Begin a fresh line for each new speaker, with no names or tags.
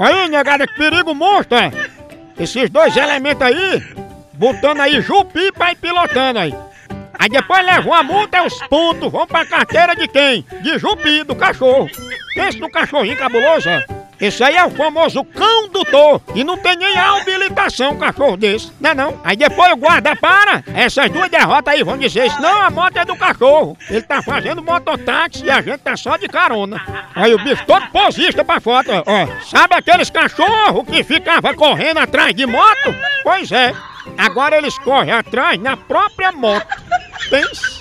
Aí, negada, que perigo monstro, é? Esses dois elementos aí, botando aí jupi pra ir pilotando aí. Aí depois levam a multa e os pontos vão pra carteira de quem? De jupi, do cachorro. Pensa no cachorrinho cabuloso, é? Esse aí é o famoso cão doutor. E não tem nem habilitação cachorro desse. Não é não? Aí depois o guarda para. Essas duas derrotas aí vão dizer isso. Não, a moto é do cachorro. Ele tá fazendo mototáxi e a gente tá só de carona. Aí o bicho todo posista pra foto. Ó, sabe aqueles cachorros que ficavam correndo atrás de moto? Pois é. Agora eles correm atrás na própria moto. Pensa.